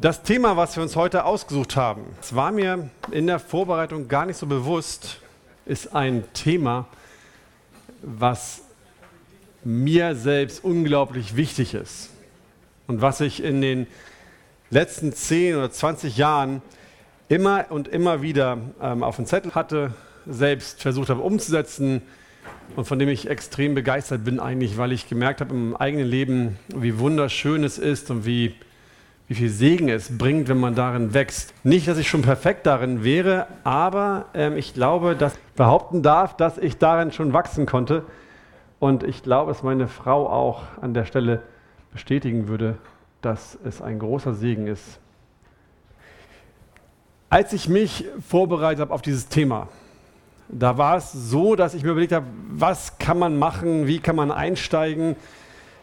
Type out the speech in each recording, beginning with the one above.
Das Thema, was wir uns heute ausgesucht haben, das war mir in der Vorbereitung gar nicht so bewusst, ist ein Thema, was mir selbst unglaublich wichtig ist und was ich in den letzten 10 oder 20 Jahren immer und immer wieder ähm, auf dem Zettel hatte, selbst versucht habe umzusetzen und von dem ich extrem begeistert bin eigentlich, weil ich gemerkt habe im eigenen Leben, wie wunderschön es ist und wie wie viel Segen es bringt, wenn man darin wächst. Nicht, dass ich schon perfekt darin wäre, aber ähm, ich glaube, dass ich behaupten darf, dass ich darin schon wachsen konnte. Und ich glaube, dass meine Frau auch an der Stelle bestätigen würde, dass es ein großer Segen ist. Als ich mich vorbereitet habe auf dieses Thema, da war es so, dass ich mir überlegt habe, was kann man machen, wie kann man einsteigen,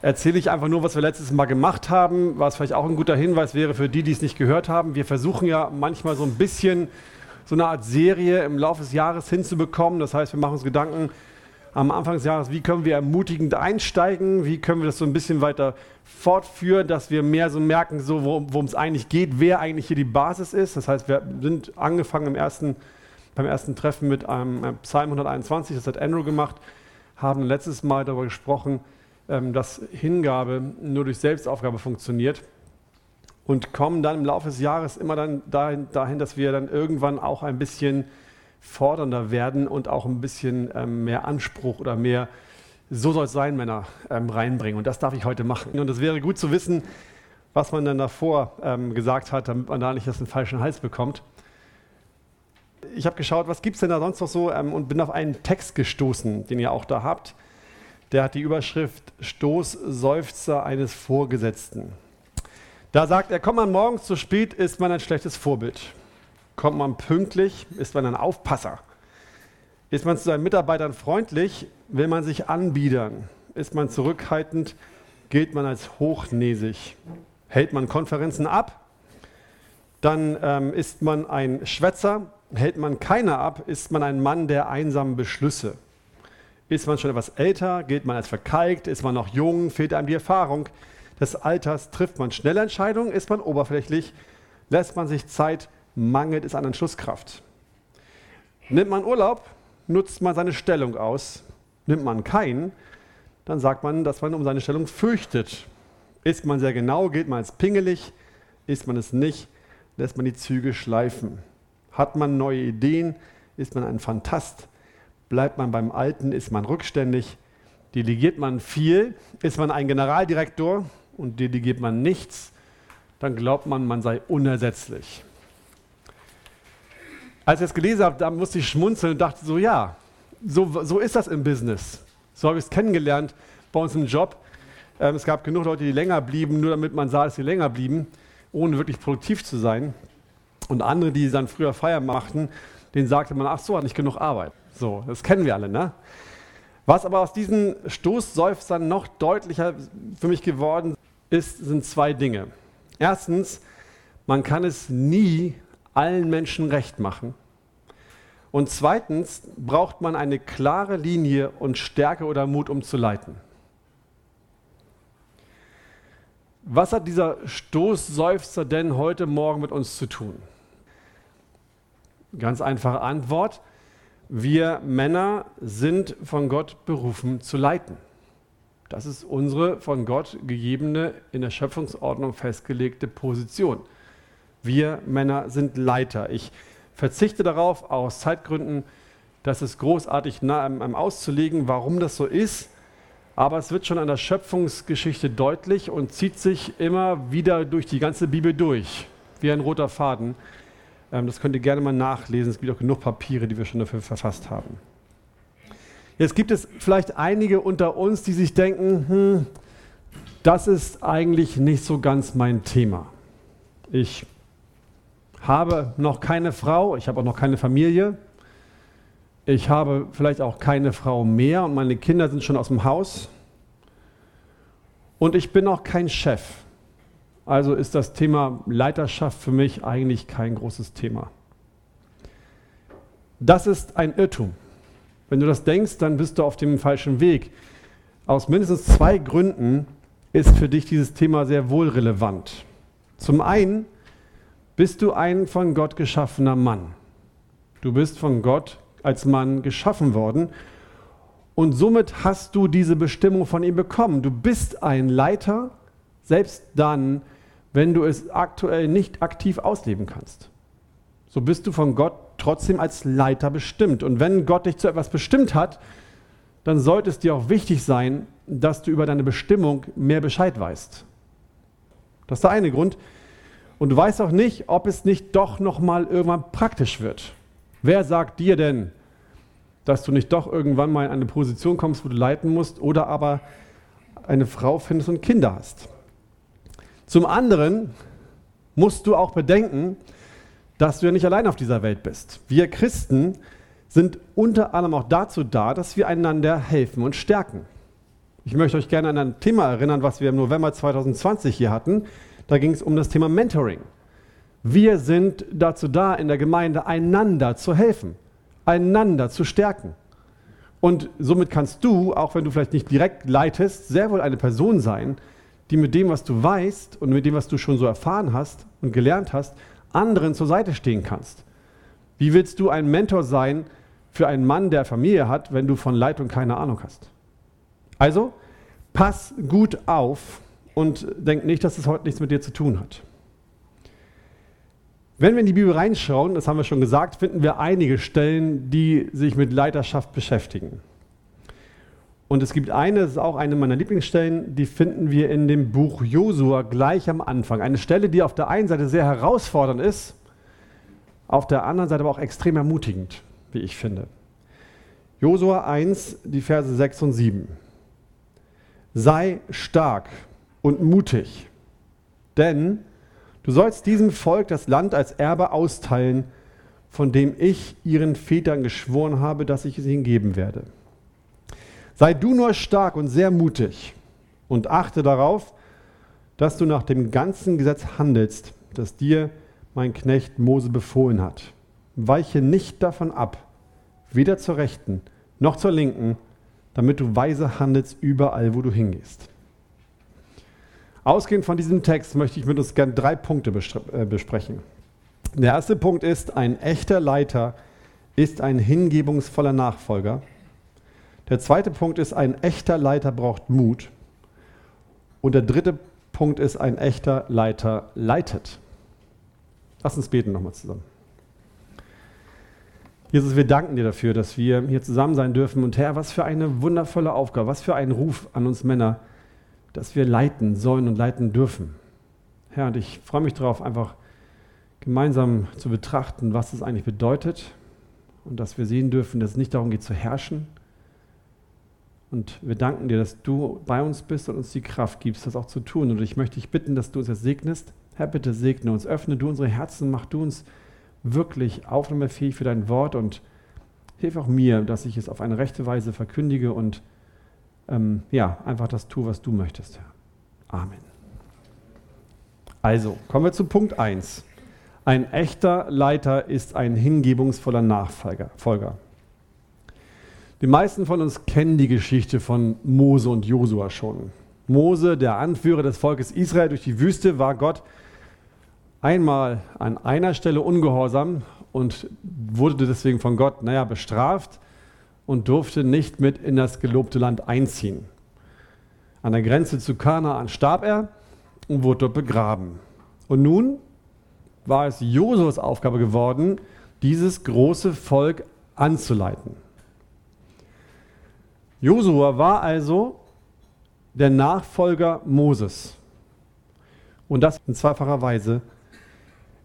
erzähle ich einfach nur, was wir letztes Mal gemacht haben, was vielleicht auch ein guter Hinweis wäre für die, die es nicht gehört haben. Wir versuchen ja manchmal so ein bisschen so eine Art Serie im Laufe des Jahres hinzubekommen. Das heißt, wir machen uns Gedanken am Anfang des Jahres, wie können wir ermutigend einsteigen, wie können wir das so ein bisschen weiter fortführen, dass wir mehr so merken, so, worum es eigentlich geht, wer eigentlich hier die Basis ist. Das heißt, wir sind angefangen im ersten, beim ersten Treffen mit einem Psalm 121, das hat Andrew gemacht, haben letztes Mal darüber gesprochen, dass Hingabe nur durch Selbstaufgabe funktioniert und kommen dann im Laufe des Jahres immer dann dahin, dahin dass wir dann irgendwann auch ein bisschen fordernder werden und auch ein bisschen ähm, mehr Anspruch oder mehr, so soll es sein, Männer, ähm, reinbringen. Und das darf ich heute machen. Und es wäre gut zu wissen, was man dann davor ähm, gesagt hat, damit man da nicht das den falschen Hals bekommt. Ich habe geschaut, was gibt es denn da sonst noch so ähm, und bin auf einen Text gestoßen, den ihr auch da habt der hat die Überschrift Stoßseufzer eines Vorgesetzten. Da sagt er, kommt man morgens zu spät, ist man ein schlechtes Vorbild. Kommt man pünktlich, ist man ein Aufpasser. Ist man zu seinen Mitarbeitern freundlich, will man sich anbiedern. Ist man zurückhaltend, gilt man als hochnäsig. Hält man Konferenzen ab, dann ähm, ist man ein Schwätzer. Hält man keine ab, ist man ein Mann der einsamen Beschlüsse. Ist man schon etwas älter, gilt man als verkalkt, ist man noch jung, fehlt einem die Erfahrung des Alters, trifft man schnelle Entscheidungen, ist man oberflächlich, lässt man sich Zeit, mangelt es an Entschlusskraft. Nimmt man Urlaub, nutzt man seine Stellung aus. Nimmt man keinen, dann sagt man, dass man um seine Stellung fürchtet. Ist man sehr genau, gilt man als pingelig. Ist man es nicht, lässt man die Züge schleifen. Hat man neue Ideen, ist man ein Fantast. Bleibt man beim Alten, ist man rückständig. Delegiert man viel, ist man ein Generaldirektor und delegiert man nichts, dann glaubt man, man sei unersetzlich. Als ich das gelesen habe, da musste ich schmunzeln und dachte so, ja, so, so ist das im Business. So habe ich es kennengelernt bei uns im Job. Ähm, es gab genug Leute, die länger blieben, nur damit man sah, dass sie länger blieben, ohne wirklich produktiv zu sein. Und andere, die dann früher Feier machten, denen sagte man, ach so, hat nicht genug Arbeit. So, das kennen wir alle, ne? Was aber aus diesen Stoßseufzern noch deutlicher für mich geworden ist, sind zwei Dinge. Erstens, man kann es nie allen Menschen recht machen. Und zweitens braucht man eine klare Linie und Stärke oder Mut, um zu leiten. Was hat dieser Stoßseufzer denn heute Morgen mit uns zu tun? Ganz einfache Antwort. Wir Männer sind von Gott berufen zu leiten. Das ist unsere von Gott gegebene, in der Schöpfungsordnung festgelegte Position. Wir Männer sind Leiter. Ich verzichte darauf, aus Zeitgründen, das ist großartig auszulegen, warum das so ist. Aber es wird schon an der Schöpfungsgeschichte deutlich und zieht sich immer wieder durch die ganze Bibel durch, wie ein roter Faden. Ähm, das könnt ihr gerne mal nachlesen. Es gibt auch genug Papiere, die wir schon dafür verfasst haben. Jetzt gibt es vielleicht einige unter uns, die sich denken, hm, das ist eigentlich nicht so ganz mein Thema. Ich habe noch keine Frau, ich habe auch noch keine Familie. Ich habe vielleicht auch keine Frau mehr und meine Kinder sind schon aus dem Haus. Und ich bin auch kein Chef. Also ist das Thema Leiterschaft für mich eigentlich kein großes Thema. Das ist ein Irrtum. Wenn du das denkst, dann bist du auf dem falschen Weg. Aus mindestens zwei Gründen ist für dich dieses Thema sehr wohl relevant. Zum einen bist du ein von Gott geschaffener Mann. Du bist von Gott als Mann geschaffen worden und somit hast du diese Bestimmung von ihm bekommen. Du bist ein Leiter, selbst dann, wenn du es aktuell nicht aktiv ausleben kannst. So bist du von Gott trotzdem als Leiter bestimmt. Und wenn Gott dich zu etwas bestimmt hat, dann sollte es dir auch wichtig sein, dass du über deine Bestimmung mehr Bescheid weißt. Das ist der eine Grund. Und du weißt auch nicht, ob es nicht doch noch mal irgendwann praktisch wird. Wer sagt dir denn, dass du nicht doch irgendwann mal in eine Position kommst, wo du leiten musst oder aber eine Frau findest und Kinder hast? Zum anderen musst du auch bedenken, dass du ja nicht allein auf dieser Welt bist. Wir Christen sind unter anderem auch dazu da, dass wir einander helfen und stärken. Ich möchte euch gerne an ein Thema erinnern, was wir im November 2020 hier hatten. Da ging es um das Thema Mentoring. Wir sind dazu da, in der Gemeinde einander zu helfen, einander zu stärken. Und somit kannst du, auch wenn du vielleicht nicht direkt leitest, sehr wohl eine Person sein, die mit dem, was du weißt und mit dem, was du schon so erfahren hast und gelernt hast, anderen zur Seite stehen kannst. Wie willst du ein Mentor sein für einen Mann, der Familie hat, wenn du von Leitung keine Ahnung hast? Also, pass gut auf und denk nicht, dass es heute nichts mit dir zu tun hat. Wenn wir in die Bibel reinschauen, das haben wir schon gesagt, finden wir einige Stellen, die sich mit Leiterschaft beschäftigen. Und es gibt eine, das ist auch eine meiner Lieblingsstellen, die finden wir in dem Buch Josua gleich am Anfang. Eine Stelle, die auf der einen Seite sehr herausfordernd ist, auf der anderen Seite aber auch extrem ermutigend, wie ich finde. Josua 1, die Verse 6 und 7. Sei stark und mutig, denn du sollst diesem Volk das Land als Erbe austeilen, von dem ich ihren Vätern geschworen habe, dass ich es ihnen geben werde. Sei du nur stark und sehr mutig und achte darauf, dass du nach dem ganzen Gesetz handelst, das dir mein Knecht Mose befohlen hat. Weiche nicht davon ab, weder zur Rechten noch zur Linken, damit du weise handelst überall, wo du hingehst. Ausgehend von diesem Text möchte ich mit uns gerne drei Punkte äh, besprechen. Der erste Punkt ist, ein echter Leiter ist ein hingebungsvoller Nachfolger. Der zweite Punkt ist, ein echter Leiter braucht Mut. Und der dritte Punkt ist, ein echter Leiter leitet. Lass uns beten nochmal zusammen. Jesus, wir danken dir dafür, dass wir hier zusammen sein dürfen. Und Herr, was für eine wundervolle Aufgabe, was für ein Ruf an uns Männer, dass wir leiten sollen und leiten dürfen. Herr, und ich freue mich darauf, einfach gemeinsam zu betrachten, was es eigentlich bedeutet und dass wir sehen dürfen, dass es nicht darum geht zu herrschen, und wir danken dir, dass du bei uns bist und uns die Kraft gibst, das auch zu tun. Und ich möchte dich bitten, dass du uns jetzt segnest. Herr, bitte segne uns, öffne du unsere Herzen, mach du uns wirklich aufnahmefähig für dein Wort und hilf auch mir, dass ich es auf eine rechte Weise verkündige und ähm, ja, einfach das tue, was du möchtest, Herr. Amen. Also, kommen wir zu Punkt 1. Ein echter Leiter ist ein hingebungsvoller Nachfolger. Die meisten von uns kennen die Geschichte von Mose und Josua schon. Mose, der Anführer des Volkes Israel durch die Wüste, war Gott einmal an einer Stelle ungehorsam und wurde deswegen von Gott, naja, bestraft und durfte nicht mit in das gelobte Land einziehen. An der Grenze zu Kanaan starb er und wurde dort begraben. Und nun war es Josuas Aufgabe geworden, dieses große Volk anzuleiten. Josua war also der Nachfolger Moses. Und das in zweifacher Weise.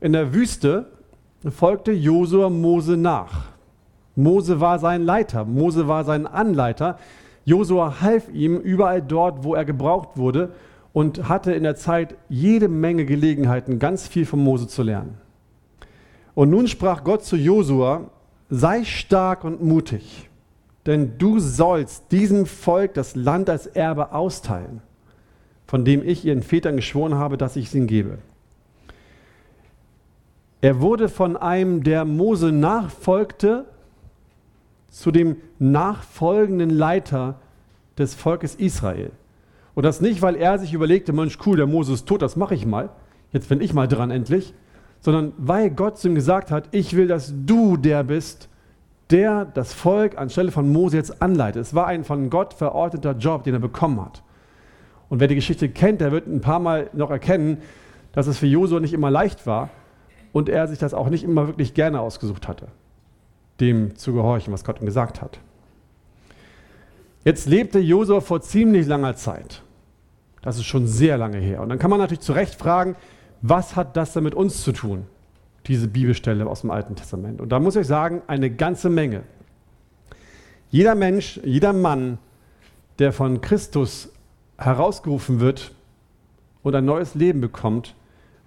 In der Wüste folgte Josua Mose nach. Mose war sein Leiter, Mose war sein Anleiter. Josua half ihm überall dort, wo er gebraucht wurde und hatte in der Zeit jede Menge Gelegenheiten, ganz viel von Mose zu lernen. Und nun sprach Gott zu Josua: Sei stark und mutig denn du sollst diesem Volk das Land als Erbe austeilen, von dem ich ihren Vätern geschworen habe, dass ich es ihnen gebe. Er wurde von einem, der Mose nachfolgte, zu dem nachfolgenden Leiter des Volkes Israel. Und das nicht, weil er sich überlegte, Mensch, cool, der Mose ist tot, das mache ich mal. Jetzt bin ich mal dran endlich. sondern weil Gott zu ihm gesagt hat, ich will, dass du der bist, der das Volk anstelle von Mose jetzt anleitet. Es war ein von Gott verordneter Job, den er bekommen hat. Und wer die Geschichte kennt, der wird ein paar Mal noch erkennen, dass es für Josua nicht immer leicht war und er sich das auch nicht immer wirklich gerne ausgesucht hatte, dem zu gehorchen, was Gott ihm gesagt hat. Jetzt lebte Josua vor ziemlich langer Zeit. Das ist schon sehr lange her. Und dann kann man natürlich zu Recht fragen, was hat das denn mit uns zu tun, diese Bibelstelle aus dem Alten Testament? Und da muss ich sagen, eine ganze Menge. Jeder Mensch, jeder Mann, der von Christus herausgerufen wird und ein neues Leben bekommt,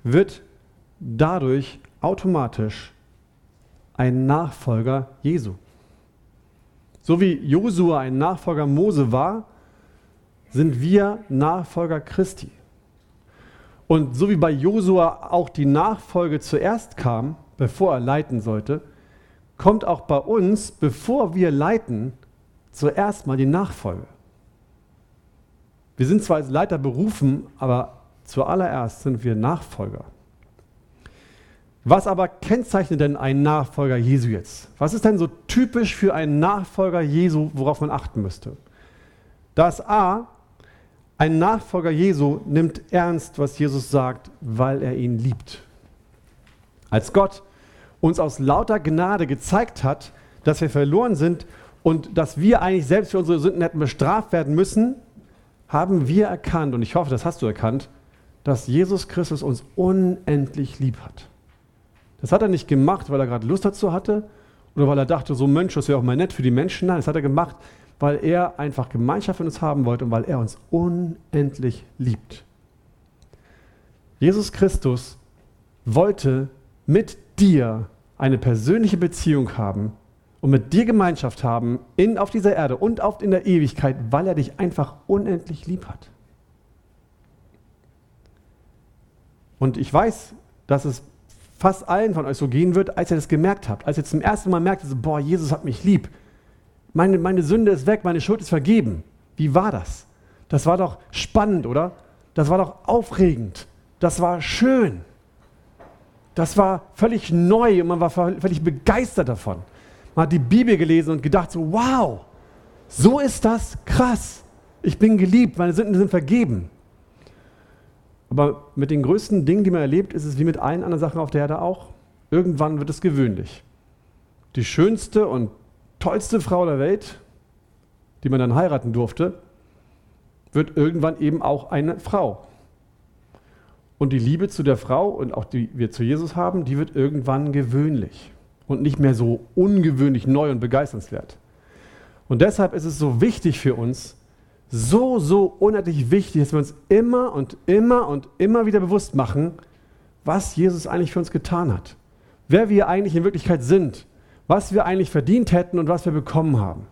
wird dadurch automatisch ein Nachfolger Jesu. So wie Josua ein Nachfolger Mose war, sind wir Nachfolger Christi. Und so wie bei Josua auch die Nachfolge zuerst kam, bevor er leiten sollte, kommt auch bei uns, bevor wir leiten, zuerst mal die Nachfolge. Wir sind zwar als Leiter berufen, aber zuallererst sind wir Nachfolger. Was aber kennzeichnet denn einen Nachfolger Jesu jetzt? Was ist denn so typisch für einen Nachfolger Jesu, worauf man achten müsste? Das A, ein Nachfolger Jesu nimmt ernst, was Jesus sagt, weil er ihn liebt. Als Gott uns aus lauter Gnade gezeigt hat, dass wir verloren sind und dass wir eigentlich selbst für unsere Sünden hätten bestraft werden müssen, haben wir erkannt, und ich hoffe, das hast du erkannt, dass Jesus Christus uns unendlich lieb hat. Das hat er nicht gemacht, weil er gerade Lust dazu hatte oder weil er dachte, so Mensch, das wäre auch mal nett für die Menschen. Nein, das hat er gemacht, weil er einfach Gemeinschaft mit uns haben wollte und weil er uns unendlich liebt. Jesus Christus wollte mit dir eine persönliche Beziehung haben und mit dir Gemeinschaft haben in, auf dieser Erde und auf, in der Ewigkeit, weil er dich einfach unendlich lieb hat. Und ich weiß, dass es fast allen von euch so gehen wird, als ihr das gemerkt habt. Als ihr zum ersten Mal merkt, boah, Jesus hat mich lieb. Meine, meine Sünde ist weg, meine Schuld ist vergeben. Wie war das? Das war doch spannend, oder? Das war doch aufregend. Das war schön. Das war völlig neu und man war völlig begeistert davon. Man hat die Bibel gelesen und gedacht so, wow, so ist das krass. Ich bin geliebt, meine Sünden sind vergeben. Aber mit den größten Dingen, die man erlebt, ist es wie mit allen anderen Sachen auf der Erde auch. Irgendwann wird es gewöhnlich. Die schönste und tollste Frau der Welt, die man dann heiraten durfte, wird irgendwann eben auch eine Frau. Und die Liebe zu der Frau und auch die wir zu Jesus haben, die wird irgendwann gewöhnlich und nicht mehr so ungewöhnlich neu und begeisternswert. Und deshalb ist es so wichtig für uns, so, so unendlich wichtig, dass wir uns immer und immer und immer wieder bewusst machen, was Jesus eigentlich für uns getan hat. Wer wir eigentlich in Wirklichkeit sind, was wir eigentlich verdient hätten und was wir bekommen haben.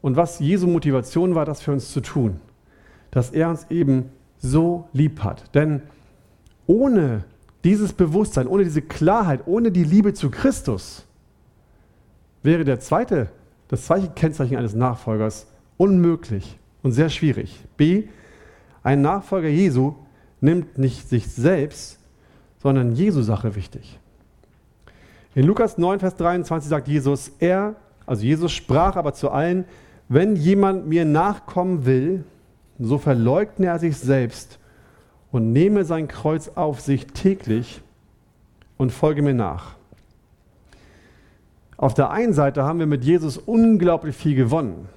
Und was Jesu Motivation war, das für uns zu tun. Dass er uns eben so lieb hat. Denn ohne dieses Bewusstsein, ohne diese Klarheit, ohne die Liebe zu Christus, wäre der zweite, das zweite Kennzeichen eines Nachfolgers unmöglich und sehr schwierig. B, ein Nachfolger Jesu nimmt nicht sich selbst, sondern Jesu Sache wichtig. In Lukas 9, Vers 23 sagt Jesus, er, also Jesus sprach aber zu allen, wenn jemand mir nachkommen will, so verleugne er sich selbst und nehme sein Kreuz auf sich täglich und folge mir nach. Auf der einen Seite haben wir mit Jesus unglaublich viel gewonnen.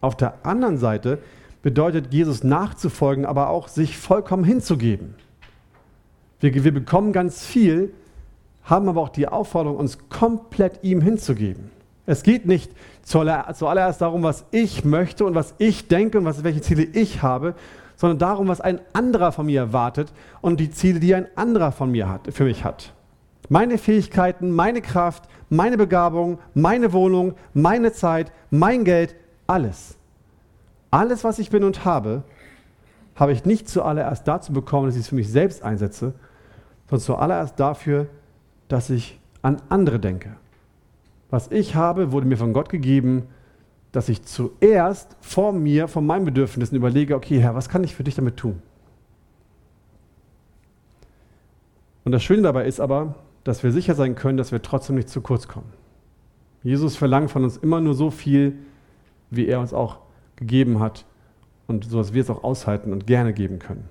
Auf der anderen Seite bedeutet Jesus nachzufolgen, aber auch sich vollkommen hinzugeben. Wir, wir bekommen ganz viel, haben aber auch die Aufforderung, uns komplett ihm hinzugeben. Es geht nicht zuallererst darum, was ich möchte und was ich denke und was, welche Ziele ich habe, sondern darum, was ein anderer von mir erwartet und die Ziele, die ein anderer von mir hat, für mich hat. Meine Fähigkeiten, meine Kraft, meine Begabung, meine Wohnung, meine Zeit, mein Geld, alles. Alles, was ich bin und habe, habe ich nicht zuallererst dazu bekommen, dass ich es für mich selbst einsetze, sondern zuallererst dafür, dass ich an andere denke. Was ich habe, wurde mir von Gott gegeben, dass ich zuerst vor mir, von meinen Bedürfnissen überlege, okay, Herr, was kann ich für dich damit tun? Und das Schöne dabei ist aber, dass wir sicher sein können, dass wir trotzdem nicht zu kurz kommen. Jesus verlangt von uns immer nur so viel, wie er uns auch gegeben hat und so, dass wir es auch aushalten und gerne geben können.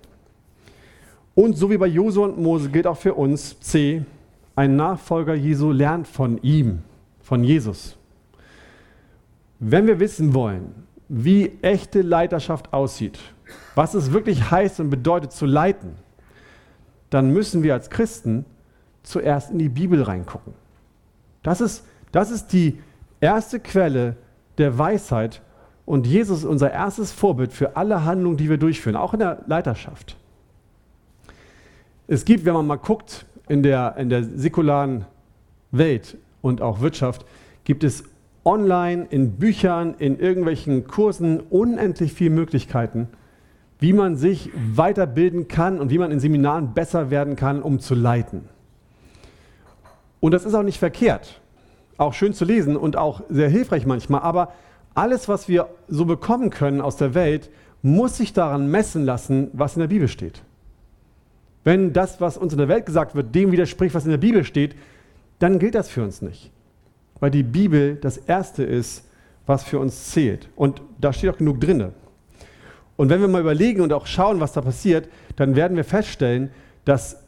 Und so wie bei Josua und Mose gilt auch für uns C, ein Nachfolger Jesu lernt von ihm, von Jesus. Wenn wir wissen wollen, wie echte Leiterschaft aussieht, was es wirklich heißt und bedeutet zu leiten, dann müssen wir als Christen zuerst in die Bibel reingucken. Das ist, das ist die erste Quelle der Weisheit und Jesus ist unser erstes Vorbild für alle Handlungen, die wir durchführen, auch in der Leiterschaft. Es gibt, wenn man mal guckt, in der, in der säkularen Welt und auch Wirtschaft, gibt es online, in Büchern, in irgendwelchen Kursen unendlich viele Möglichkeiten, wie man sich weiterbilden kann und wie man in Seminaren besser werden kann, um zu leiten. Und das ist auch nicht verkehrt. Auch schön zu lesen und auch sehr hilfreich manchmal. Aber alles, was wir so bekommen können aus der Welt, muss sich daran messen lassen, was in der Bibel steht. Wenn das, was uns in der Welt gesagt wird, dem widerspricht, was in der Bibel steht, dann gilt das für uns nicht. Weil die Bibel das Erste ist, was für uns zählt. Und da steht auch genug drin. Und wenn wir mal überlegen und auch schauen, was da passiert, dann werden wir feststellen, dass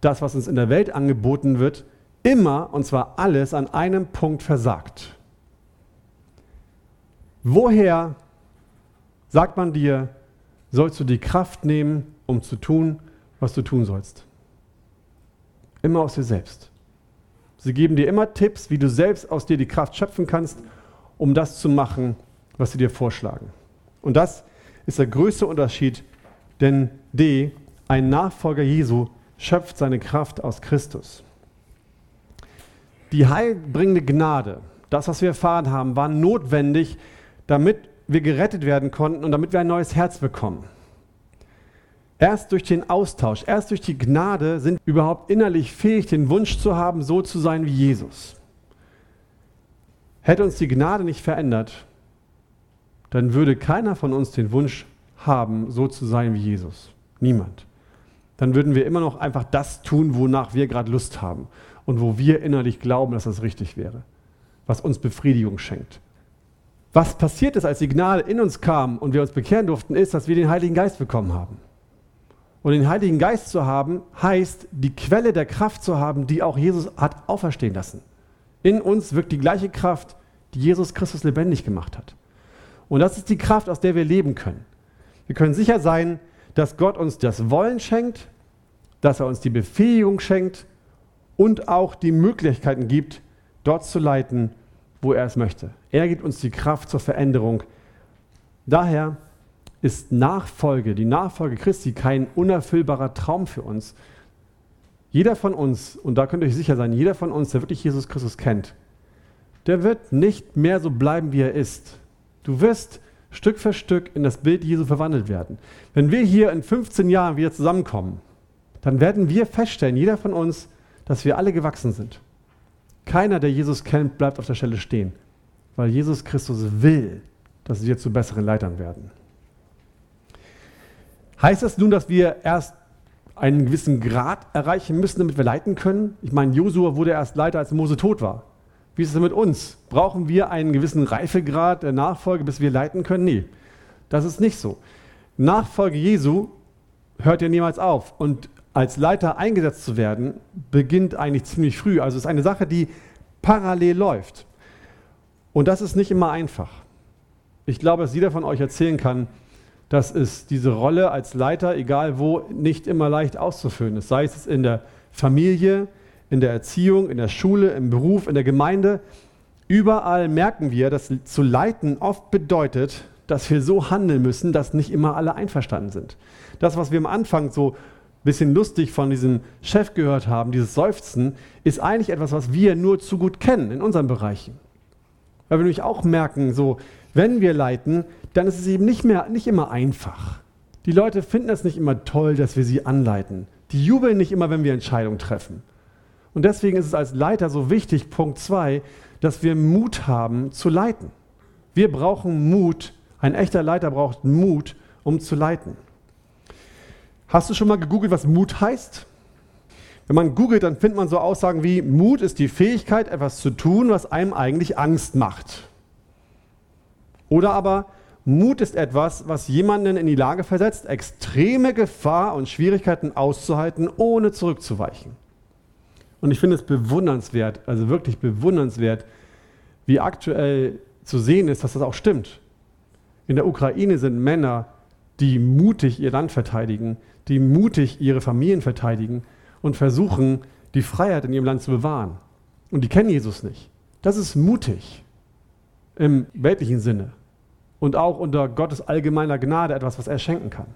das, was uns in der Welt angeboten wird, immer, und zwar alles, an einem Punkt versagt. Woher, sagt man dir, sollst du die Kraft nehmen, um zu tun, was du tun sollst. Immer aus dir selbst. Sie geben dir immer Tipps, wie du selbst aus dir die Kraft schöpfen kannst, um das zu machen, was sie dir vorschlagen. Und das ist der größte Unterschied, denn D, ein Nachfolger Jesu, schöpft seine Kraft aus Christus. Die heilbringende Gnade, das, was wir erfahren haben, war notwendig, damit wir gerettet werden konnten und damit wir ein neues Herz bekommen. Erst durch den Austausch, erst durch die Gnade sind wir überhaupt innerlich fähig, den Wunsch zu haben, so zu sein wie Jesus. Hätte uns die Gnade nicht verändert, dann würde keiner von uns den Wunsch haben, so zu sein wie Jesus. Niemand. Dann würden wir immer noch einfach das tun, wonach wir gerade Lust haben und wo wir innerlich glauben, dass das richtig wäre, was uns Befriedigung schenkt. Was passiert ist, als die Gnade in uns kam und wir uns bekehren durften, ist, dass wir den Heiligen Geist bekommen haben. Und den Heiligen Geist zu haben, heißt, die Quelle der Kraft zu haben, die auch Jesus hat auferstehen lassen. In uns wirkt die gleiche Kraft, die Jesus Christus lebendig gemacht hat. Und das ist die Kraft, aus der wir leben können. Wir können sicher sein, dass Gott uns das Wollen schenkt, dass er uns die Befähigung schenkt und auch die Möglichkeiten gibt, dort zu leiten, wo er es möchte. Er gibt uns die Kraft zur Veränderung. Daher ist Nachfolge, die Nachfolge Christi, kein unerfüllbarer Traum für uns. Jeder von uns, und da könnt ihr euch sicher sein, jeder von uns, der wirklich Jesus Christus kennt, der wird nicht mehr so bleiben, wie er ist. Du wirst Stück für Stück in das Bild Jesu verwandelt werden. Wenn wir hier in 15 Jahren wieder zusammenkommen, dann werden wir feststellen, jeder von uns, dass wir alle gewachsen sind. Keiner, der Jesus kennt, bleibt auf der Stelle stehen, weil Jesus Christus will, dass wir zu besseren Leitern werden. Heißt das nun, dass wir erst einen gewissen Grad erreichen müssen, damit wir leiten können? Ich meine, Josua wurde erst Leiter, als Mose tot war. Wie ist es denn mit uns? Brauchen wir einen gewissen Reifegrad der Nachfolge, bis wir leiten können? Nee, das ist nicht so. Nachfolge Jesu hört ja niemals auf. Und als Leiter eingesetzt zu werden, beginnt eigentlich ziemlich früh. Also es ist eine Sache, die parallel läuft. Und das ist nicht immer einfach. Ich glaube, dass jeder von euch erzählen kann, dass es diese Rolle als Leiter, egal wo, nicht immer leicht auszufüllen ist. Sei es in der Familie, in der Erziehung, in der Schule, im Beruf, in der Gemeinde. Überall merken wir, dass zu leiten oft bedeutet, dass wir so handeln müssen, dass nicht immer alle einverstanden sind. Das, was wir am Anfang so ein bisschen lustig von diesem Chef gehört haben, dieses Seufzen, ist eigentlich etwas, was wir nur zu gut kennen in unseren Bereichen. Weil wir nämlich auch merken, so, wenn wir leiten, dann ist es eben nicht mehr, nicht immer einfach. Die Leute finden es nicht immer toll, dass wir sie anleiten. Die jubeln nicht immer, wenn wir Entscheidungen treffen. Und deswegen ist es als Leiter so wichtig, Punkt 2, dass wir Mut haben zu leiten. Wir brauchen Mut. Ein echter Leiter braucht Mut, um zu leiten. Hast du schon mal gegoogelt, was Mut heißt? Wenn man googelt, dann findet man so Aussagen wie, Mut ist die Fähigkeit, etwas zu tun, was einem eigentlich Angst macht. Oder aber, Mut ist etwas, was jemanden in die Lage versetzt, extreme Gefahr und Schwierigkeiten auszuhalten, ohne zurückzuweichen. Und ich finde es bewundernswert, also wirklich bewundernswert, wie aktuell zu sehen ist, dass das auch stimmt. In der Ukraine sind Männer, die mutig ihr Land verteidigen, die mutig ihre Familien verteidigen und versuchen, die Freiheit in ihrem Land zu bewahren. Und die kennen Jesus nicht. Das ist mutig im weltlichen Sinne und auch unter Gottes allgemeiner Gnade etwas, was er schenken kann.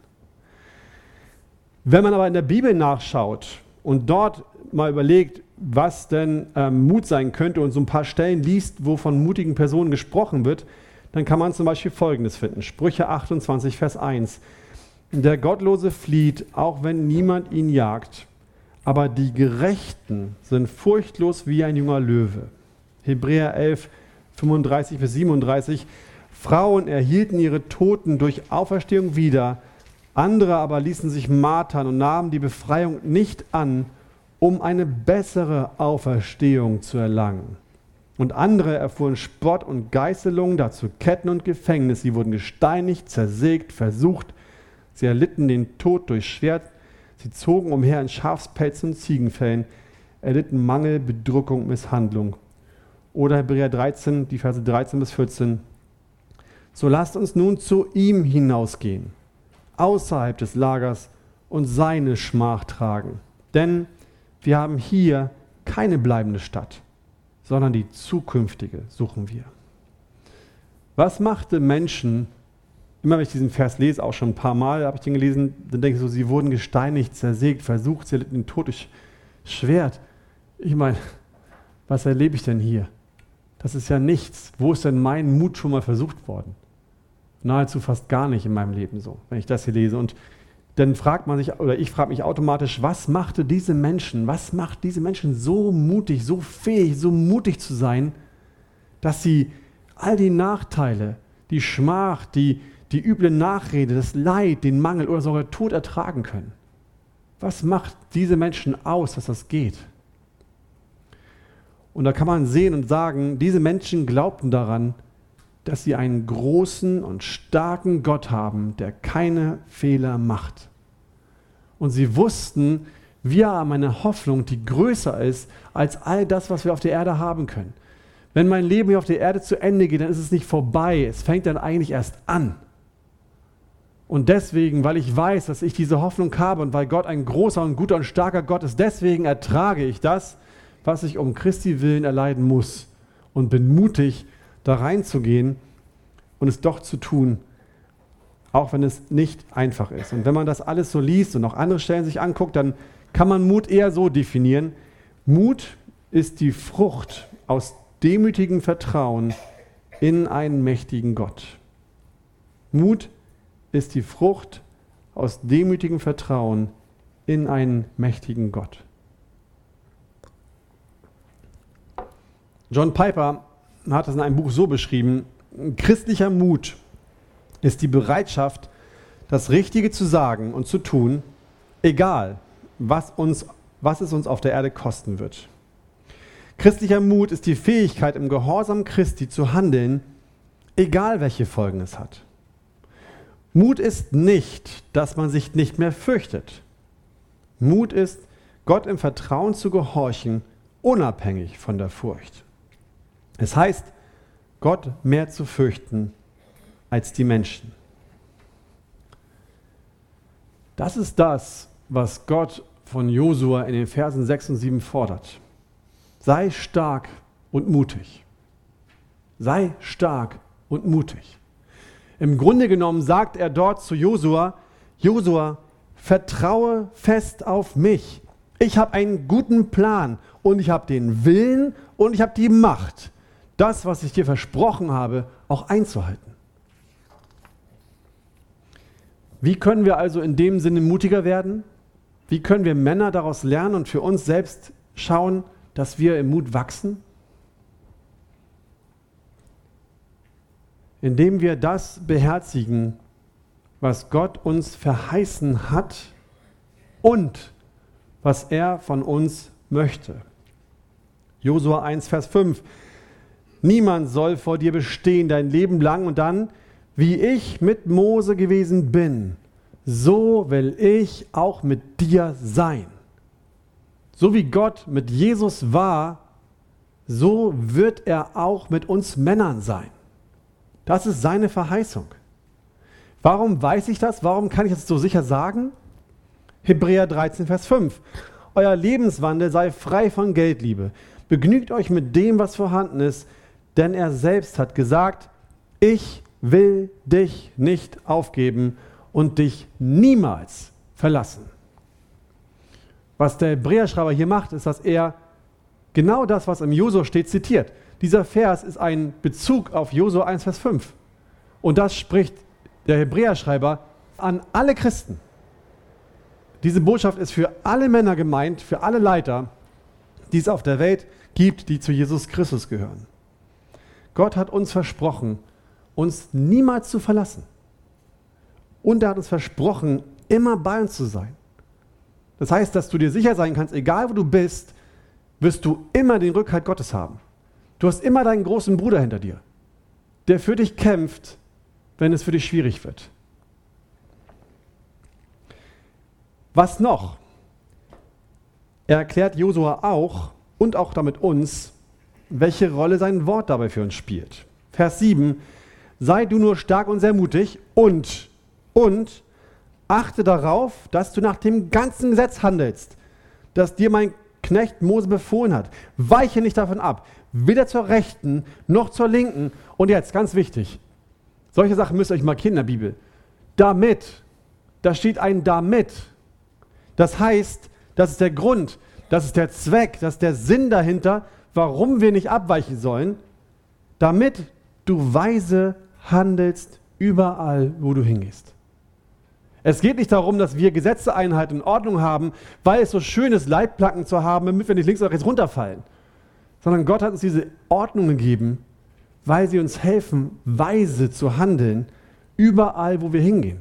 Wenn man aber in der Bibel nachschaut und dort mal überlegt, was denn ähm, Mut sein könnte und so ein paar Stellen liest, wo von mutigen Personen gesprochen wird, dann kann man zum Beispiel Folgendes finden. Sprüche 28, Vers 1. Der Gottlose flieht, auch wenn niemand ihn jagt, aber die Gerechten sind furchtlos wie ein junger Löwe. Hebräer 11, 35 bis 37. Frauen erhielten ihre Toten durch Auferstehung wieder, andere aber ließen sich martern und nahmen die Befreiung nicht an, um eine bessere Auferstehung zu erlangen. Und andere erfuhren Spott und Geißelung, dazu Ketten und Gefängnis. Sie wurden gesteinigt, zersägt, versucht. Sie erlitten den Tod durch Schwert. Sie zogen umher in Schafspelzen und Ziegenfällen, erlitten Mangel, Bedrückung, Misshandlung. Oder Hebräer 13, die Verse 13 bis 14. So lasst uns nun zu ihm hinausgehen, außerhalb des Lagers und seine Schmach tragen. Denn wir haben hier keine bleibende Stadt, sondern die zukünftige suchen wir. Was machte Menschen, immer wenn ich diesen Vers lese, auch schon ein paar Mal habe ich den gelesen, dann denke ich so, sie wurden gesteinigt, zersägt, versucht, sie erlitten den Tod durch Schwert. Ich meine, was erlebe ich denn hier? Das ist ja nichts. Wo ist denn mein Mut schon mal versucht worden? Nahezu fast gar nicht in meinem Leben so, wenn ich das hier lese. Und dann fragt man sich, oder ich frage mich automatisch, was machte diese Menschen, was macht diese Menschen so mutig, so fähig, so mutig zu sein, dass sie all die Nachteile, die Schmach, die, die üble Nachrede, das Leid, den Mangel oder sogar Tod ertragen können? Was macht diese Menschen aus, dass das geht? Und da kann man sehen und sagen, diese Menschen glaubten daran, dass sie einen großen und starken Gott haben, der keine Fehler macht. Und sie wussten, wir haben eine Hoffnung, die größer ist als all das, was wir auf der Erde haben können. Wenn mein Leben hier auf der Erde zu Ende geht, dann ist es nicht vorbei. Es fängt dann eigentlich erst an. Und deswegen, weil ich weiß, dass ich diese Hoffnung habe und weil Gott ein großer und guter und starker Gott ist, deswegen ertrage ich das, was ich um Christi willen erleiden muss und bin mutig, da reinzugehen und es doch zu tun, auch wenn es nicht einfach ist. Und wenn man das alles so liest und auch andere Stellen sich anguckt, dann kann man Mut eher so definieren. Mut ist die Frucht aus demütigem Vertrauen in einen mächtigen Gott. Mut ist die Frucht aus demütigem Vertrauen in einen mächtigen Gott. John Piper hat es in einem Buch so beschrieben, christlicher Mut ist die Bereitschaft, das Richtige zu sagen und zu tun, egal was, uns, was es uns auf der Erde kosten wird. Christlicher Mut ist die Fähigkeit, im Gehorsam Christi zu handeln, egal welche Folgen es hat. Mut ist nicht, dass man sich nicht mehr fürchtet. Mut ist, Gott im Vertrauen zu gehorchen, unabhängig von der Furcht. Es heißt, Gott mehr zu fürchten als die Menschen. Das ist das, was Gott von Josua in den Versen 6 und 7 fordert. Sei stark und mutig. Sei stark und mutig. Im Grunde genommen sagt er dort zu Josua, Josua, vertraue fest auf mich. Ich habe einen guten Plan und ich habe den Willen und ich habe die Macht, das, was ich dir versprochen habe, auch einzuhalten. Wie können wir also in dem Sinne mutiger werden? Wie können wir Männer daraus lernen und für uns selbst schauen, dass wir im Mut wachsen? Indem wir das beherzigen, was Gott uns verheißen hat und was er von uns möchte. Josua 1, Vers 5. Niemand soll vor dir bestehen dein Leben lang und dann, wie ich mit Mose gewesen bin, so will ich auch mit dir sein. So wie Gott mit Jesus war, so wird er auch mit uns Männern sein. Das ist seine Verheißung. Warum weiß ich das? Warum kann ich das so sicher sagen? Hebräer 13, Vers 5. Euer Lebenswandel sei frei von Geldliebe. Begnügt euch mit dem, was vorhanden ist, denn er selbst hat gesagt, ich will dich nicht aufgeben und dich niemals verlassen. Was der Hebräerschreiber hier macht, ist, dass er genau das, was im Josua steht, zitiert. Dieser Vers ist ein Bezug auf Josua 1, Vers 5. Und das spricht der Hebräerschreiber an alle Christen. Diese Botschaft ist für alle Männer gemeint, für alle Leiter, die es auf der Welt gibt, die zu Jesus Christus gehören. Gott hat uns versprochen, uns niemals zu verlassen. Und er hat uns versprochen, immer bei uns zu sein. Das heißt, dass du dir sicher sein kannst, egal wo du bist, wirst du immer den Rückhalt Gottes haben. Du hast immer deinen großen Bruder hinter dir, der für dich kämpft, wenn es für dich schwierig wird. Was noch? Er erklärt Josua auch und auch damit uns, welche Rolle sein Wort dabei für uns spielt. Vers 7, sei du nur stark und sehr mutig und, und, achte darauf, dass du nach dem ganzen Gesetz handelst, das dir mein Knecht Mose befohlen hat. Weiche nicht davon ab, weder zur Rechten noch zur Linken. Und jetzt, ganz wichtig, solche Sachen müsst ihr euch markieren in der Bibel. Damit, da steht ein damit. Das heißt, das ist der Grund, das ist der Zweck, das ist der Sinn dahinter, warum wir nicht abweichen sollen, damit du weise handelst überall, wo du hingehst. Es geht nicht darum, dass wir Gesetze einhalten und Ordnung haben, weil es so schön ist, Leitplanken zu haben, damit wir nicht links oder rechts runterfallen. Sondern Gott hat uns diese Ordnung gegeben, weil sie uns helfen, weise zu handeln, überall, wo wir hingehen.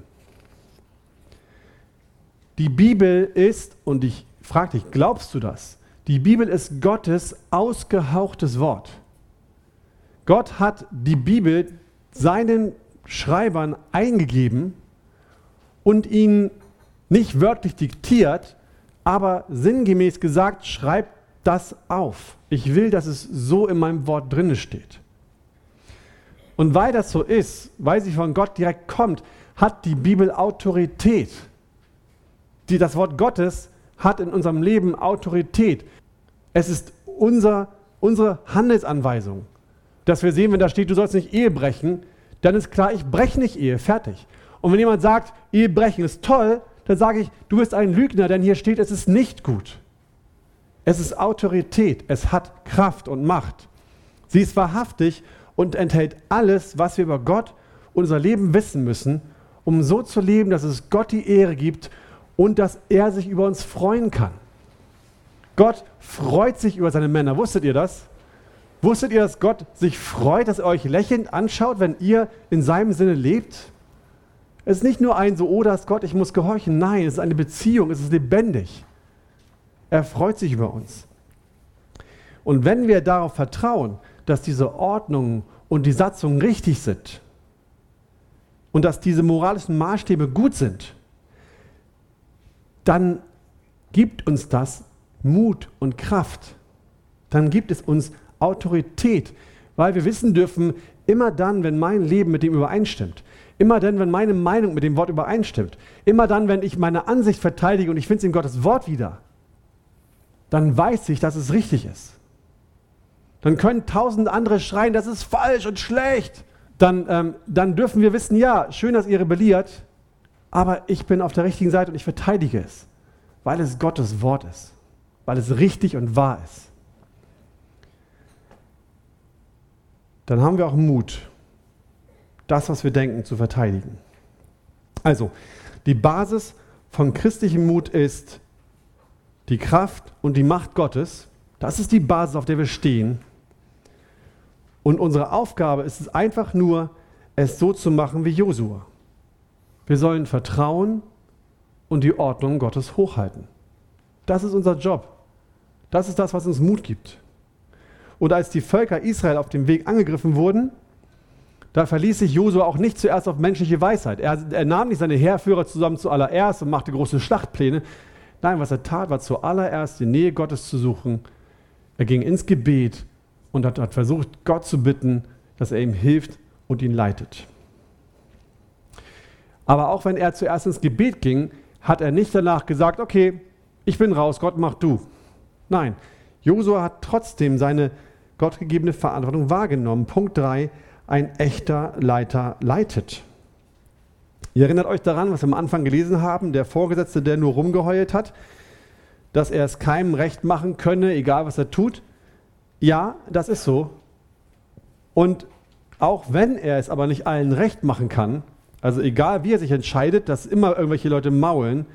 Die Bibel ist, und ich frage dich, glaubst du das? Die Bibel ist Gottes ausgehauchtes Wort. Gott hat die Bibel seinen Schreibern eingegeben und ihnen nicht wörtlich diktiert, aber sinngemäß gesagt, schreibt das auf. Ich will, dass es so in meinem Wort drinne steht. Und weil das so ist, weil sie von Gott direkt kommt, hat die Bibel Autorität. Die, das Wort Gottes hat in unserem Leben Autorität. Es ist unser, unsere Handelsanweisung, dass wir sehen, wenn da steht, du sollst nicht Ehe brechen, dann ist klar, ich breche nicht Ehe, fertig. Und wenn jemand sagt, Ehe brechen ist toll, dann sage ich, du bist ein Lügner, denn hier steht, es ist nicht gut. Es ist Autorität, es hat Kraft und Macht. Sie ist wahrhaftig und enthält alles, was wir über Gott und unser Leben wissen müssen, um so zu leben, dass es Gott die Ehre gibt und dass er sich über uns freuen kann. Gott freut sich über seine Männer. Wusstet ihr das? Wusstet ihr, dass Gott sich freut, dass er euch lächelnd anschaut, wenn ihr in seinem Sinne lebt? Es ist nicht nur ein so, oh, das Gott, ich muss gehorchen. Nein, es ist eine Beziehung, es ist lebendig. Er freut sich über uns. Und wenn wir darauf vertrauen, dass diese Ordnungen und die Satzungen richtig sind und dass diese moralischen Maßstäbe gut sind, dann gibt uns das Mut und Kraft. Dann gibt es uns Autorität, weil wir wissen dürfen, immer dann, wenn mein Leben mit dem übereinstimmt, immer dann, wenn meine Meinung mit dem Wort übereinstimmt, immer dann, wenn ich meine Ansicht verteidige und ich finde es in Gottes Wort wieder, dann weiß ich, dass es richtig ist. Dann können tausend andere schreien, das ist falsch und schlecht. Dann, ähm, dann dürfen wir wissen, ja, schön, dass ihr rebelliert, aber ich bin auf der richtigen Seite und ich verteidige es, weil es Gottes Wort ist, weil es richtig und wahr ist. Dann haben wir auch Mut, das, was wir denken, zu verteidigen. Also, die Basis von christlichem Mut ist die Kraft und die Macht Gottes. Das ist die Basis, auf der wir stehen. Und unsere Aufgabe ist es einfach nur, es so zu machen wie Josua. Wir sollen vertrauen und die Ordnung Gottes hochhalten. Das ist unser Job. Das ist das, was uns Mut gibt. Und als die Völker Israel auf dem Weg angegriffen wurden, da verließ sich Josua auch nicht zuerst auf menschliche Weisheit. Er, er, nahm nicht seine Heerführer zusammen zuallererst und machte große Schlachtpläne. Nein, was er tat, war zuallererst die Nähe Gottes zu suchen. Er ging ins Gebet und hat, hat versucht, Gott zu bitten, dass er ihm hilft und ihn leitet. Aber auch wenn er zuerst ins Gebet ging, hat er nicht danach gesagt, okay, ich bin raus, Gott mach du. Nein, Josua hat trotzdem seine gottgegebene Verantwortung wahrgenommen. Punkt 3, ein echter Leiter leitet. Ihr erinnert euch daran, was wir am Anfang gelesen haben, der Vorgesetzte, der nur rumgeheult hat, dass er es keinem recht machen könne, egal was er tut. Ja, das ist so. Und auch wenn er es aber nicht allen recht machen kann, also egal wie er sich entscheidet, dass immer irgendwelche Leute maulen,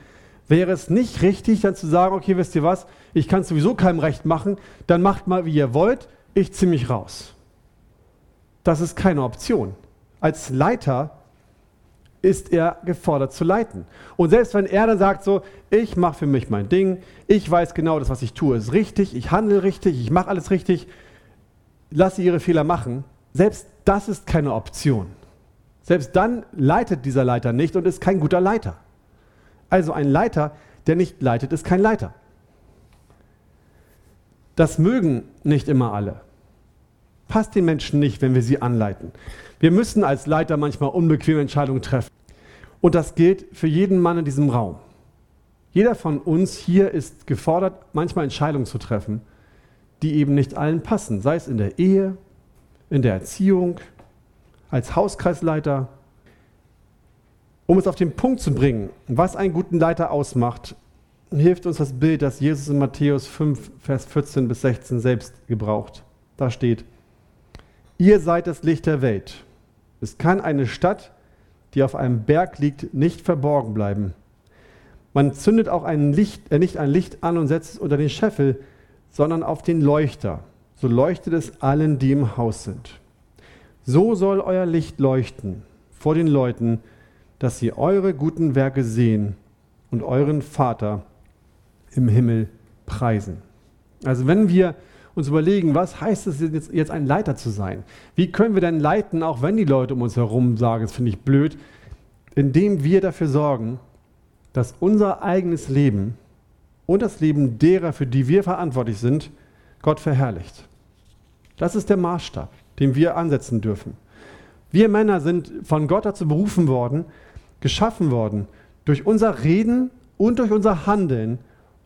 wäre es nicht richtig, dann zu sagen, okay, wisst ihr was, ich kann es sowieso keinem recht machen, dann macht mal, wie ihr wollt, ich ziehe mich raus. Das ist keine Option. Als Leiter ist er gefordert zu leiten. Und selbst wenn er dann sagt so, ich mache für mich mein Ding, ich weiß genau, das, was ich tue, ist richtig, ich handle richtig, ich mache alles richtig, lasse ihre Fehler machen, selbst das ist keine Option. Selbst dann leitet dieser Leiter nicht und ist kein guter Leiter. Also ein Leiter, der nicht leitet, ist kein Leiter. Das mögen nicht immer alle. Passt den Menschen nicht, wenn wir sie anleiten. Wir müssen als Leiter manchmal unbequeme Entscheidungen treffen. Und das gilt für jeden Mann in diesem Raum. Jeder von uns hier ist gefordert, manchmal Entscheidungen zu treffen, die eben nicht allen passen, sei es in der Ehe, in der Erziehung, als Hauskreisleiter. Um es auf den Punkt zu bringen, was einen guten Leiter ausmacht, hilft uns das Bild, das Jesus in Matthäus 5, Vers 14 bis 16 selbst gebraucht. Da steht, ihr seid das Licht der Welt. Es kann eine Stadt, die auf einem Berg liegt, nicht verborgen bleiben. Man zündet auch ein Licht, äh, nicht ein Licht an und setzt es unter den Scheffel, sondern auf den Leuchter. So leuchtet es allen, die im Haus sind. So soll euer Licht leuchten vor den Leuten, dass sie eure guten Werke sehen und euren Vater im Himmel preisen. Also wenn wir uns überlegen, was heißt es jetzt, jetzt ein Leiter zu sein? Wie können wir denn leiten, auch wenn die Leute um uns herum sagen, das finde ich blöd, indem wir dafür sorgen, dass unser eigenes Leben und das Leben derer, für die wir verantwortlich sind, Gott verherrlicht. Das ist der Maßstab, den wir ansetzen dürfen. Wir Männer sind von Gott dazu berufen worden, geschaffen worden, durch unser Reden und durch unser Handeln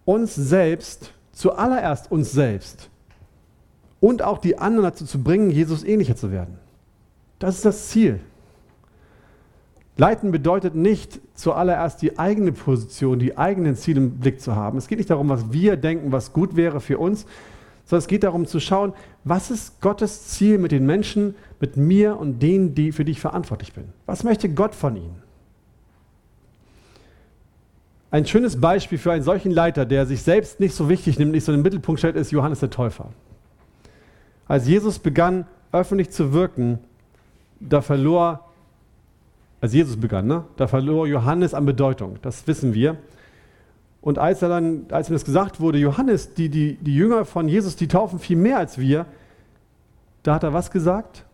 uns selbst, zuallererst uns selbst, und auch die anderen dazu zu bringen, Jesus ähnlicher zu werden. Das ist das Ziel. Leiten bedeutet nicht zuallererst die eigene Position, die eigenen Ziele im Blick zu haben. Es geht nicht darum, was wir denken, was gut wäre für uns, sondern es geht darum zu schauen, was ist Gottes Ziel mit den Menschen, mit mir und denen, die, für die ich verantwortlich bin. Was möchte Gott von ihnen? Ein schönes Beispiel für einen solchen Leiter, der sich selbst nicht so wichtig nimmt, nicht so in den Mittelpunkt stellt, ist Johannes der Täufer. Als Jesus begann, öffentlich zu wirken, da verlor, als Jesus begann, ne, da verlor Johannes an Bedeutung. Das wissen wir. Und als er dann, als ihm das gesagt wurde, Johannes, die, die, die Jünger von Jesus, die taufen viel mehr als wir, da hat er was gesagt?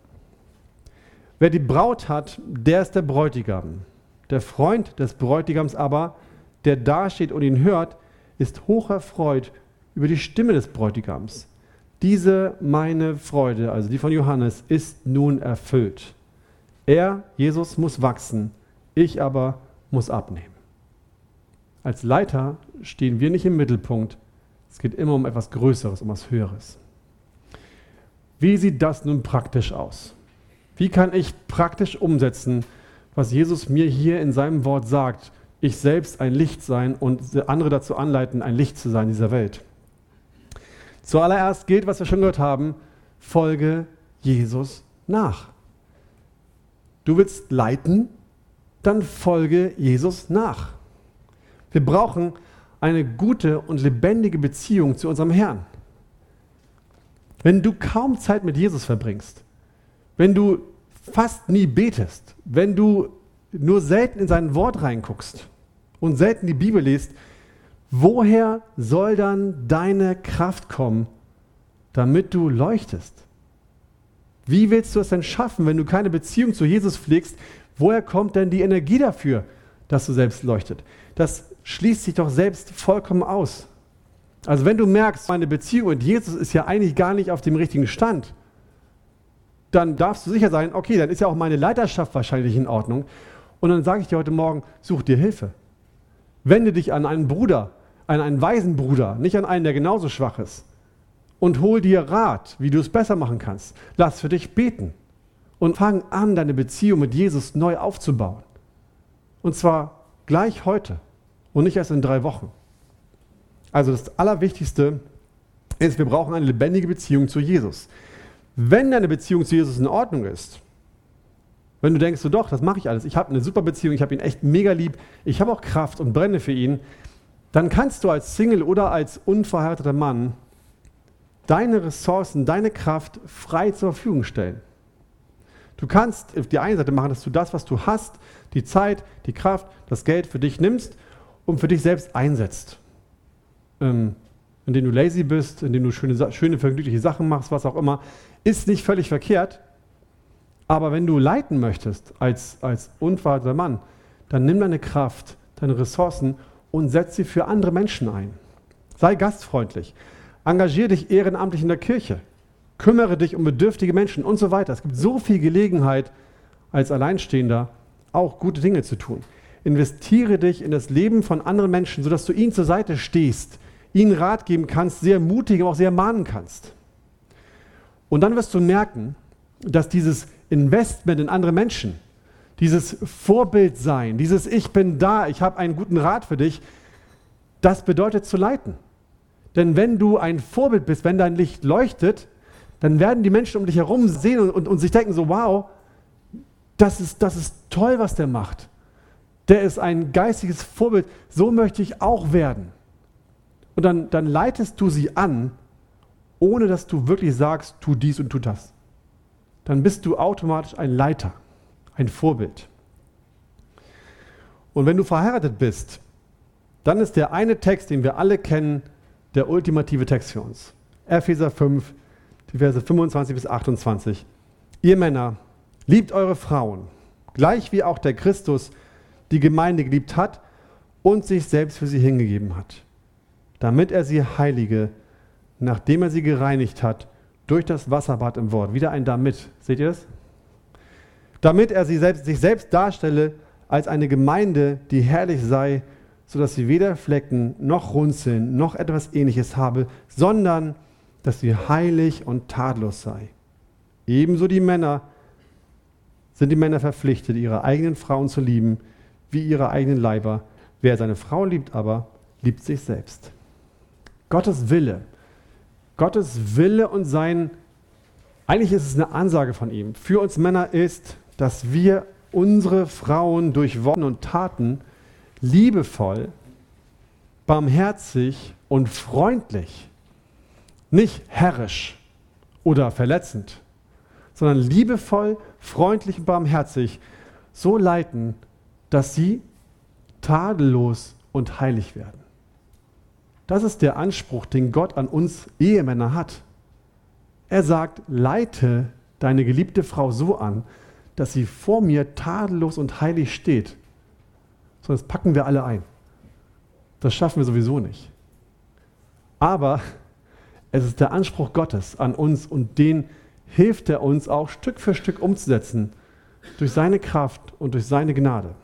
Wer die Braut hat, der ist der Bräutigam. Der Freund des Bräutigams aber, der dasteht und ihn hört, ist hocherfreut über die Stimme des Bräutigams. Diese meine Freude, also die von Johannes, ist nun erfüllt. Er, Jesus, muss wachsen, ich aber muss abnehmen. Als Leiter stehen wir nicht im Mittelpunkt. Es geht immer um etwas Größeres, um etwas Höheres. Wie sieht das nun praktisch aus? Wie kann ich praktisch umsetzen, was Jesus mir hier in seinem Wort sagt, ich selbst ein Licht sein und andere dazu anleiten, ein Licht zu sein in dieser Welt? Zuallererst gilt, was wir schon gehört haben, folge Jesus nach. Du willst leiten, dann folge Jesus nach. Wir brauchen eine gute und lebendige Beziehung zu unserem Herrn. Wenn du kaum Zeit mit Jesus verbringst, wenn du fast nie betest, wenn du nur selten in sein Wort reinguckst und selten die Bibel liest, woher soll dann deine Kraft kommen, damit du leuchtest? Wie willst du es denn schaffen, wenn du keine Beziehung zu Jesus pflegst? Woher kommt denn die Energie dafür, dass du selbst leuchtet? Das schließt sich doch selbst vollkommen aus. Also wenn du merkst, meine Beziehung mit Jesus ist ja eigentlich gar nicht auf dem richtigen Stand, dann darfst du sicher sein, okay, dann ist ja auch meine Leiterschaft wahrscheinlich in Ordnung. Und dann sage ich dir heute Morgen, such dir Hilfe. Wende dich an einen Bruder, an einen weisen Bruder, nicht an einen, der genauso schwach ist. Und hol dir Rat, wie du es besser machen kannst. Lass für dich beten. Und fang an, deine Beziehung mit Jesus neu aufzubauen. Und zwar gleich heute und nicht erst in drei Wochen. Also das Allerwichtigste ist, wir brauchen eine lebendige Beziehung zu Jesus. Wenn deine Beziehung zu Jesus in Ordnung ist, wenn du denkst, so doch, das mache ich alles, ich habe eine super Beziehung, ich habe ihn echt mega lieb, ich habe auch Kraft und brenne für ihn, dann kannst du als Single oder als unverheirateter Mann deine Ressourcen, deine Kraft frei zur Verfügung stellen. Du kannst auf die eine Seite machen, dass du das, was du hast, die Zeit, die Kraft, das Geld für dich nimmst und für dich selbst einsetzt. Ähm, indem du lazy bist, indem du schöne, schöne, vergnügliche Sachen machst, was auch immer, ist nicht völlig verkehrt. Aber wenn du leiten möchtest als, als unverheirateter Mann, dann nimm deine Kraft, deine Ressourcen und setz sie für andere Menschen ein. Sei gastfreundlich. Engagiere dich ehrenamtlich in der Kirche. Kümmere dich um bedürftige Menschen und so weiter. Es gibt so viel Gelegenheit, als Alleinstehender auch gute Dinge zu tun. Investiere dich in das Leben von anderen Menschen, sodass du ihnen zur Seite stehst, ihnen Rat geben kannst, sehr mutig, aber auch sehr mahnen kannst. Und dann wirst du merken, dass dieses Investment in andere Menschen, dieses Vorbild sein, dieses Ich bin da, ich habe einen guten Rat für dich, das bedeutet zu leiten. Denn wenn du ein Vorbild bist, wenn dein Licht leuchtet, dann werden die Menschen um dich herum sehen und, und, und sich denken so, wow, das ist, das ist toll, was der macht. Der ist ein geistiges Vorbild, so möchte ich auch werden. Und dann, dann leitest du sie an, ohne dass du wirklich sagst, tu dies und tu das. Dann bist du automatisch ein Leiter, ein Vorbild. Und wenn du verheiratet bist, dann ist der eine Text, den wir alle kennen, der ultimative Text für uns. Epheser 5, die Verse 25 bis 28. Ihr Männer, liebt eure Frauen, gleich wie auch der Christus die Gemeinde geliebt hat und sich selbst für sie hingegeben hat, damit er sie heilige, nachdem er sie gereinigt hat durch das Wasserbad im Wort. Wieder ein damit. Seht ihr das? Damit er sie selbst, sich selbst darstelle als eine Gemeinde, die herrlich sei, sodass sie weder Flecken noch Runzeln noch etwas ähnliches habe, sondern dass sie heilig und tadellos sei. Ebenso die Männer sind die Männer verpflichtet, ihre eigenen Frauen zu lieben, wie ihre eigenen Leiber. Wer seine Frau liebt aber, liebt sich selbst. Gottes Wille, Gottes Wille und sein, eigentlich ist es eine Ansage von ihm, für uns Männer ist, dass wir unsere Frauen durch Worte und Taten liebevoll, barmherzig und freundlich, nicht herrisch oder verletzend, sondern liebevoll, freundlich und barmherzig so leiten, dass sie tadellos und heilig werden. Das ist der Anspruch, den Gott an uns Ehemänner hat. Er sagt, leite deine geliebte Frau so an, dass sie vor mir tadellos und heilig steht. So, das packen wir alle ein. Das schaffen wir sowieso nicht. Aber es ist der Anspruch Gottes an uns und den hilft er uns auch Stück für Stück umzusetzen durch seine Kraft und durch seine Gnade.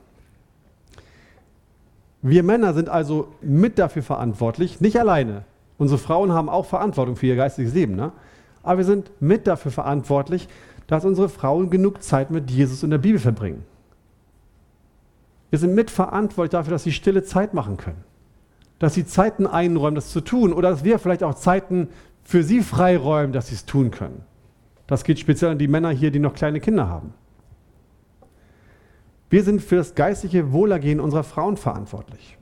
Wir Männer sind also mit dafür verantwortlich, nicht alleine. Unsere Frauen haben auch Verantwortung für ihr geistiges Leben, ne? aber wir sind mit dafür verantwortlich, dass unsere Frauen genug Zeit mit Jesus in der Bibel verbringen. Wir sind mitverantwortlich dafür, dass sie stille Zeit machen können. Dass sie Zeiten einräumen, das zu tun. Oder dass wir vielleicht auch Zeiten für sie freiräumen, dass sie es tun können. Das geht speziell an die Männer hier, die noch kleine Kinder haben. Wir sind für das geistliche Wohlergehen unserer Frauen verantwortlich.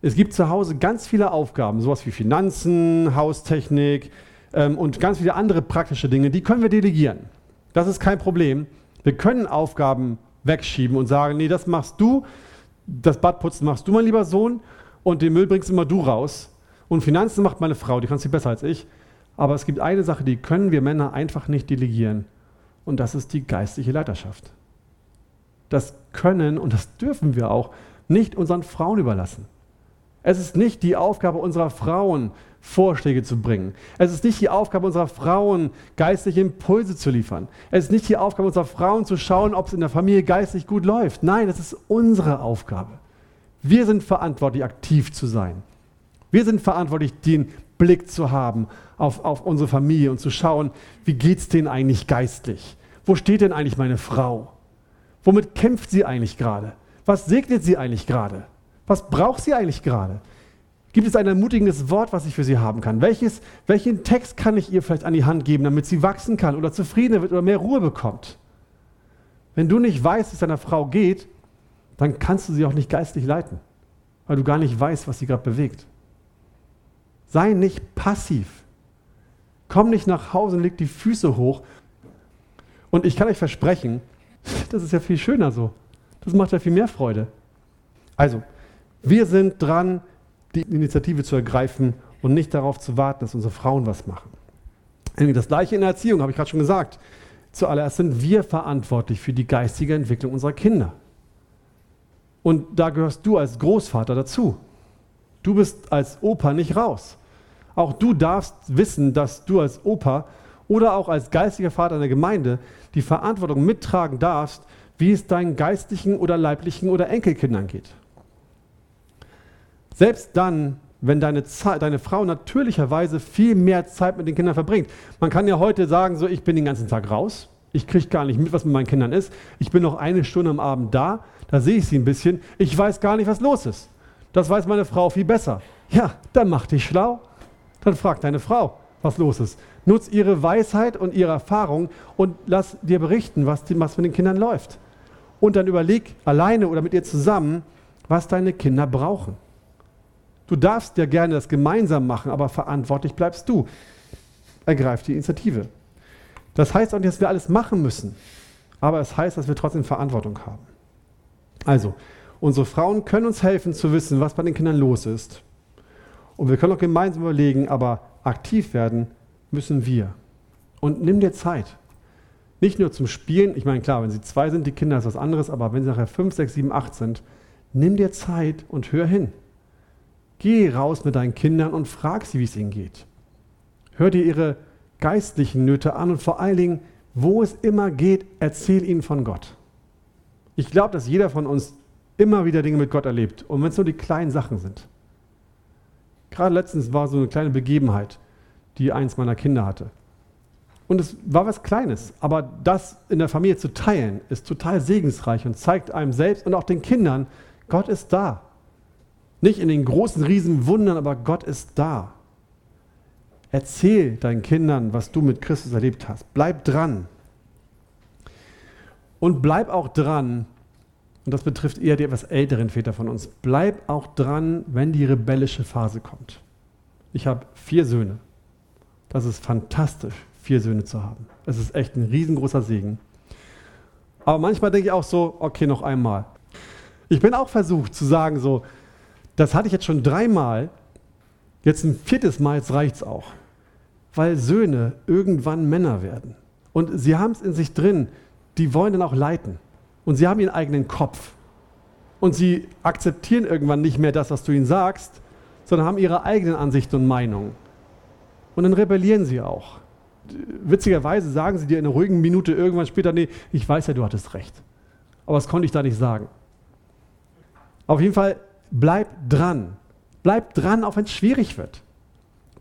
Es gibt zu Hause ganz viele Aufgaben, sowas wie Finanzen, Haustechnik ähm, und ganz viele andere praktische Dinge, die können wir delegieren. Das ist kein Problem. Wir können Aufgaben wegschieben und sagen, nee, das machst du, das Badputzen machst du, mein lieber Sohn, und den Müll bringst immer du raus. Und Finanzen macht meine Frau, die kann es besser als ich. Aber es gibt eine Sache, die können wir Männer einfach nicht delegieren. Und das ist die geistliche Leiterschaft. Das können und das dürfen wir auch nicht unseren Frauen überlassen. Es ist nicht die Aufgabe unserer Frauen, Vorschläge zu bringen. Es ist nicht die Aufgabe unserer Frauen, geistliche Impulse zu liefern. Es ist nicht die Aufgabe unserer Frauen, zu schauen, ob es in der Familie geistlich gut läuft. Nein, es ist unsere Aufgabe. Wir sind verantwortlich, aktiv zu sein. Wir sind verantwortlich, den Blick zu haben auf, auf unsere Familie und zu schauen, wie geht es denen eigentlich geistlich? Wo steht denn eigentlich meine Frau? Womit kämpft sie eigentlich gerade? Was segnet sie eigentlich gerade? Was braucht sie eigentlich gerade? Gibt es ein ermutigendes Wort, was ich für sie haben kann? Welches, welchen Text kann ich ihr vielleicht an die Hand geben, damit sie wachsen kann oder zufriedener wird oder mehr Ruhe bekommt? Wenn du nicht weißt, wie es deiner Frau geht, dann kannst du sie auch nicht geistlich leiten, weil du gar nicht weißt, was sie gerade bewegt. Sei nicht passiv. Komm nicht nach Hause und leg die Füße hoch. Und ich kann euch versprechen, das ist ja viel schöner so. Das macht ja viel mehr Freude. Also, wir sind dran, die Initiative zu ergreifen und nicht darauf zu warten, dass unsere Frauen was machen. Das gleiche in der Erziehung, habe ich gerade schon gesagt. Zuallererst sind wir verantwortlich für die geistige Entwicklung unserer Kinder. Und da gehörst du als Großvater dazu. Du bist als Opa nicht raus. Auch du darfst wissen, dass du als Opa oder auch als geistiger Vater in der Gemeinde die Verantwortung mittragen darfst, wie es deinen geistlichen oder leiblichen oder Enkelkindern geht. Selbst dann, wenn deine, deine Frau natürlicherweise viel mehr Zeit mit den Kindern verbringt. Man kann ja heute sagen, so ich bin den ganzen Tag raus, ich kriege gar nicht mit, was mit meinen Kindern ist. Ich bin noch eine Stunde am Abend da, da sehe ich sie ein bisschen. Ich weiß gar nicht, was los ist. Das weiß meine Frau viel besser. Ja, dann mach dich schlau. Dann frag deine Frau, was los ist. Nutz ihre Weisheit und ihre Erfahrung und lass dir berichten, was, die, was mit den Kindern läuft. Und dann überleg alleine oder mit ihr zusammen, was deine Kinder brauchen. Du darfst ja gerne das gemeinsam machen, aber verantwortlich bleibst du. Ergreif die Initiative. Das heißt auch nicht, dass wir alles machen müssen, aber es heißt, dass wir trotzdem Verantwortung haben. Also, unsere Frauen können uns helfen zu wissen, was bei den Kindern los ist. Und wir können auch gemeinsam überlegen, aber aktiv werden müssen wir. Und nimm dir Zeit. Nicht nur zum Spielen, ich meine, klar, wenn sie zwei sind, die Kinder ist was anderes, aber wenn sie nachher fünf, sechs, sieben, acht sind, nimm dir Zeit und hör hin. Geh raus mit deinen Kindern und frag sie, wie es ihnen geht. Hör dir ihre geistlichen Nöte an und vor allen Dingen, wo es immer geht, erzähl ihnen von Gott. Ich glaube, dass jeder von uns immer wieder Dinge mit Gott erlebt. Und wenn es nur die kleinen Sachen sind. Gerade letztens war so eine kleine Begebenheit, die eins meiner Kinder hatte. Und es war was Kleines, aber das in der Familie zu teilen, ist total segensreich und zeigt einem selbst und auch den Kindern, Gott ist da. Nicht in den großen riesen Wundern, aber Gott ist da. Erzähl deinen Kindern, was du mit Christus erlebt hast. Bleib dran. Und bleib auch dran, und das betrifft eher die etwas älteren Väter von uns, bleib auch dran, wenn die rebellische Phase kommt. Ich habe vier Söhne. Das ist fantastisch, vier Söhne zu haben. Es ist echt ein riesengroßer Segen. Aber manchmal denke ich auch so, okay, noch einmal. Ich bin auch versucht zu sagen, so, das hatte ich jetzt schon dreimal. Jetzt ein viertes Mal, jetzt reicht es auch. Weil Söhne irgendwann Männer werden. Und sie haben es in sich drin, die wollen dann auch leiten. Und sie haben ihren eigenen Kopf. Und sie akzeptieren irgendwann nicht mehr das, was du ihnen sagst, sondern haben ihre eigenen Ansichten und Meinungen. Und dann rebellieren sie auch. Witzigerweise sagen sie dir in einer ruhigen Minute irgendwann später, nee, ich weiß ja, du hattest recht. Aber das konnte ich da nicht sagen. Auf jeden Fall bleib dran. Bleib dran, auch wenn es schwierig wird.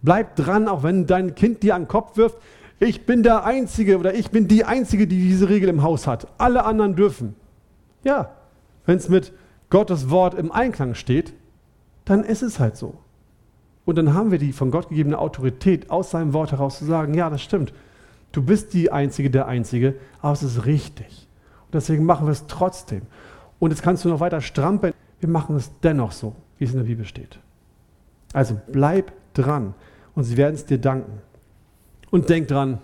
Bleib dran, auch wenn dein Kind dir an den Kopf wirft, ich bin der Einzige oder ich bin die Einzige, die diese Regel im Haus hat. Alle anderen dürfen. Ja, wenn es mit Gottes Wort im Einklang steht, dann ist es halt so. Und dann haben wir die von Gott gegebene Autorität, aus seinem Wort heraus zu sagen, ja, das stimmt. Du bist die Einzige, der Einzige, aber es ist richtig. Und deswegen machen wir es trotzdem. Und jetzt kannst du noch weiter strampeln. Wir machen es dennoch so, wie es in der Bibel steht. Also bleib dran und sie werden es dir danken. Und denk dran,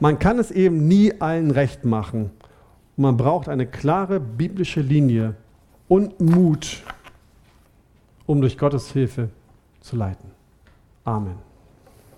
man kann es eben nie allen recht machen. Und man braucht eine klare biblische Linie und Mut, um durch Gottes Hilfe zu leiten. Amen.